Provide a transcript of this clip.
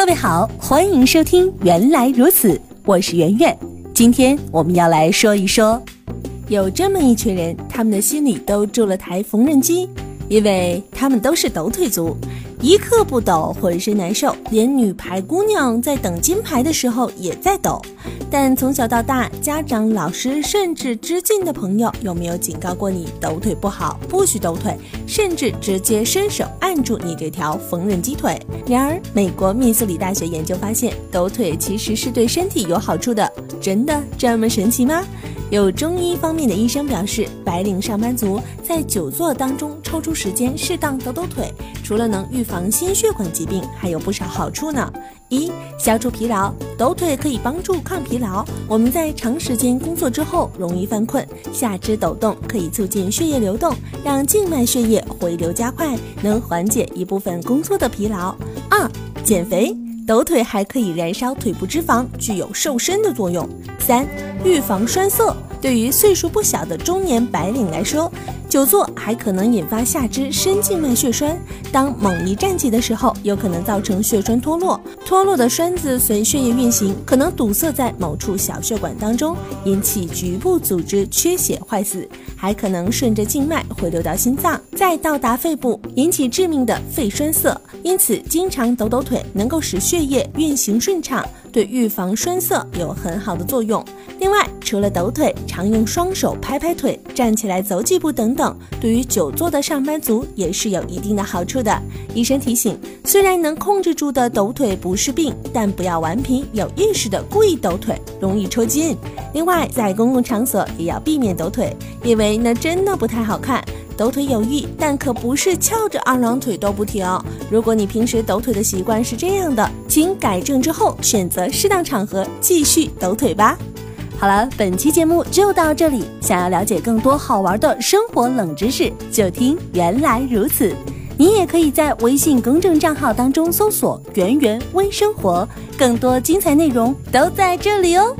各位好，欢迎收听《原来如此》，我是圆圆。今天我们要来说一说，有这么一群人，他们的心里都住了台缝纫机，因为他们都是抖腿族。一刻不抖，浑身难受。连女排姑娘在等金牌的时候也在抖。但从小到大，家长、老师甚至知近的朋友，有没有警告过你抖腿不好，不许抖腿，甚至直接伸手按住你这条缝纫机腿？然而，美国密苏里大学研究发现，抖腿其实是对身体有好处的。真的这么神奇吗？有中医方面的医生表示，白领上班族在久坐当中抽出时间适当抖抖腿，除了能预防心血管疾病，还有不少好处呢。一、消除疲劳，抖腿可以帮助抗疲劳。我们在长时间工作之后容易犯困，下肢抖动可以促进血液流动，让静脉血液回流加快，能缓解一部分工作的疲劳。二、减肥。抖腿还可以燃烧腿部脂肪，具有瘦身的作用。三、预防栓塞。对于岁数不小的中年白领来说，久坐还可能引发下肢深静脉血栓。当猛一站起的时候，有可能造成血栓脱落。脱落的栓子随血液运行，可能堵塞在某处小血管当中，引起局部组织缺血坏死，还可能顺着静脉回流到心脏，再到达肺部，引起致命的肺栓塞。因此，经常抖抖腿能够使血血液运行顺畅，对预防栓塞有很好的作用。另外，除了抖腿，常用双手拍拍腿、站起来走几步等等，对于久坐的上班族也是有一定的好处的。医生提醒，虽然能控制住的抖腿不是病，但不要顽皮有意识的故意抖腿，容易抽筋。另外，在公共场所也要避免抖腿，因为那真的不太好看。抖腿有益，但可不是翘着二郎腿都不停。如果你平时抖腿的习惯是这样的，请改正之后选择适当场合继续抖腿吧。好了，本期节目就到这里。想要了解更多好玩的生活冷知识，就听原来如此。你也可以在微信公众账号当中搜索“圆圆微生活”，更多精彩内容都在这里哦。